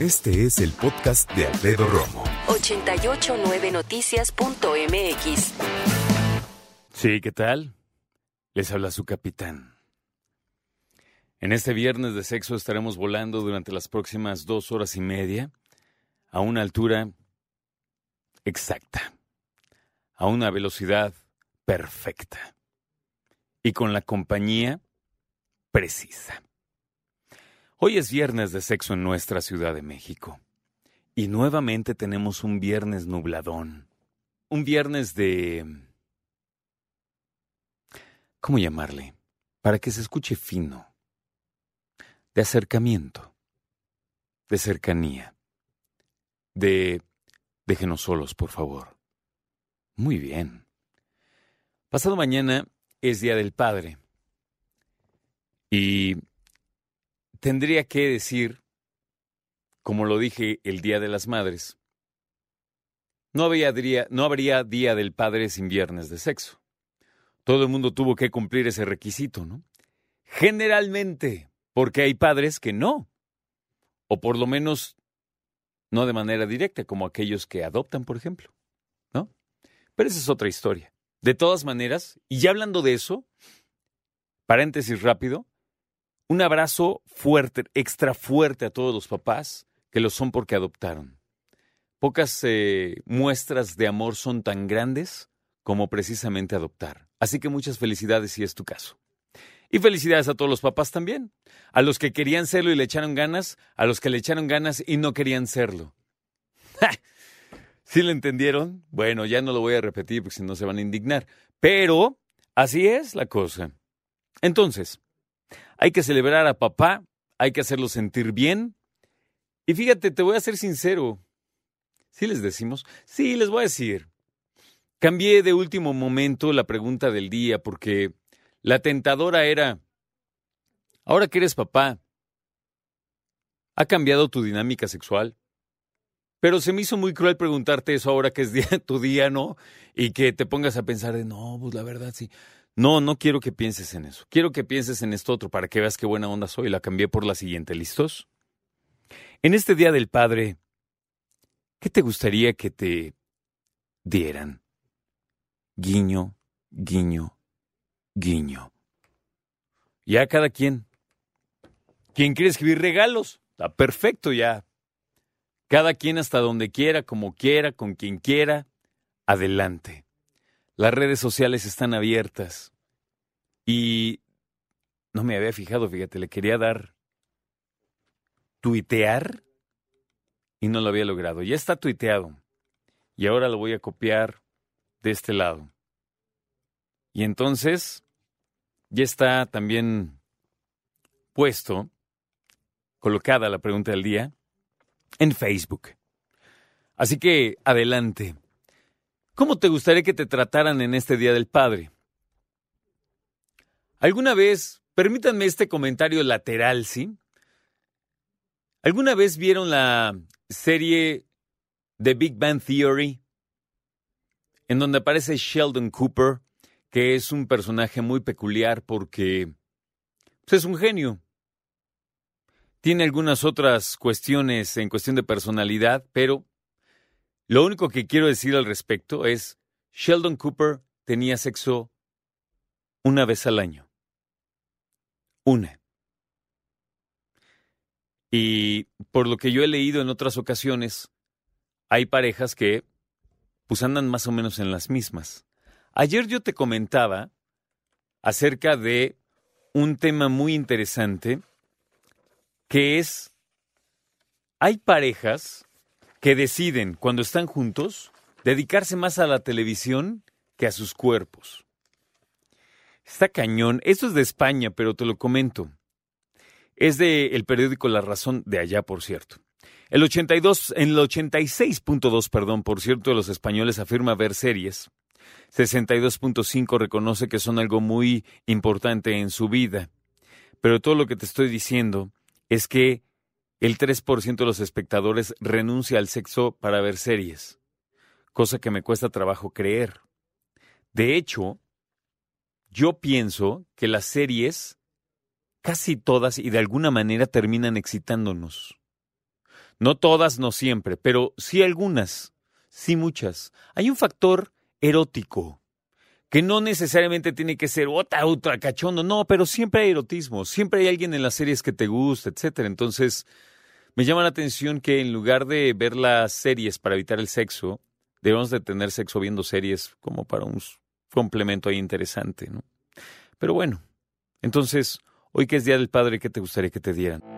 Este es el podcast de Alfredo Romo. 889noticias.mx. Sí, ¿qué tal? Les habla su capitán. En este viernes de sexo estaremos volando durante las próximas dos horas y media a una altura exacta, a una velocidad perfecta y con la compañía precisa. Hoy es viernes de sexo en nuestra Ciudad de México y nuevamente tenemos un viernes nubladón, un viernes de... ¿Cómo llamarle? Para que se escuche fino de acercamiento, de cercanía, de déjenos solos, por favor. Muy bien. Pasado mañana es Día del Padre y tendría que decir, como lo dije el Día de las Madres, no habría, día, del Padre sin viernes de sexo. Todo el mundo tuvo que cumplir ese requisito, ¿no? Generalmente, porque hay padres que no, o por lo menos no de manera directa, como aquellos que adoptan, por ejemplo, ¿no? Pero esa es otra historia. De todas maneras, y ya hablando de eso, paréntesis rápido, un abrazo fuerte, extra fuerte a todos los papás que lo son porque adoptaron. Pocas eh, muestras de amor son tan grandes como precisamente adoptar. Así que muchas felicidades si es tu caso. Y felicidades a todos los papás también. A los que querían serlo y le echaron ganas, a los que le echaron ganas y no querían serlo. ¿Sí lo entendieron? Bueno, ya no lo voy a repetir porque si no se van a indignar. Pero así es la cosa. Entonces, hay que celebrar a papá, hay que hacerlo sentir bien. Y fíjate, te voy a ser sincero. ¿Sí les decimos? Sí, les voy a decir. Cambié de último momento la pregunta del día porque la tentadora era, ahora que eres papá, ¿ha cambiado tu dinámica sexual? Pero se me hizo muy cruel preguntarte eso ahora que es tu día, ¿no? Y que te pongas a pensar de, no, pues la verdad sí. No, no quiero que pienses en eso. Quiero que pienses en esto otro para que veas qué buena onda soy. La cambié por la siguiente. ¿Listos? En este Día del Padre, ¿qué te gustaría que te dieran? Guiño, guiño, guiño. Ya cada quien. Quien quiere escribir regalos, está perfecto ya. Cada quien hasta donde quiera, como quiera, con quien quiera, adelante. Las redes sociales están abiertas. Y no me había fijado, fíjate, le quería dar tuitear y no lo había logrado. Ya está tuiteado. Y ahora lo voy a copiar de este lado. Y entonces ya está también puesto, colocada la pregunta del día, en Facebook. Así que adelante. ¿Cómo te gustaría que te trataran en este Día del Padre? ¿Alguna vez, permítanme este comentario lateral, ¿sí? ¿Alguna vez vieron la serie The Big Bang Theory? En donde aparece Sheldon Cooper que es un personaje muy peculiar porque pues, es un genio. Tiene algunas otras cuestiones en cuestión de personalidad, pero lo único que quiero decir al respecto es, Sheldon Cooper tenía sexo una vez al año. Una. Y por lo que yo he leído en otras ocasiones, hay parejas que pues andan más o menos en las mismas. Ayer yo te comentaba acerca de un tema muy interesante que es, hay parejas que deciden cuando están juntos dedicarse más a la televisión que a sus cuerpos. Está cañón. Esto es de España, pero te lo comento. Es del el periódico La Razón de allá, por cierto. El 82, en el 86.2, perdón, por cierto, de los españoles afirma ver series. 62.5 reconoce que son algo muy importante en su vida. Pero todo lo que te estoy diciendo es que el 3% de los espectadores renuncia al sexo para ver series, cosa que me cuesta trabajo creer. De hecho, yo pienso que las series, casi todas y de alguna manera terminan excitándonos. No todas, no siempre, pero sí algunas, sí muchas. Hay un factor erótico que no necesariamente tiene que ser otra, ultra cachondo, no, pero siempre hay erotismo, siempre hay alguien en las series que te gusta, etcétera. Entonces, me llama la atención que en lugar de ver las series para evitar el sexo, debemos de tener sexo viendo series como para un complemento ahí interesante, ¿no? Pero bueno, entonces, hoy que es Día del Padre, ¿qué te gustaría que te dieran?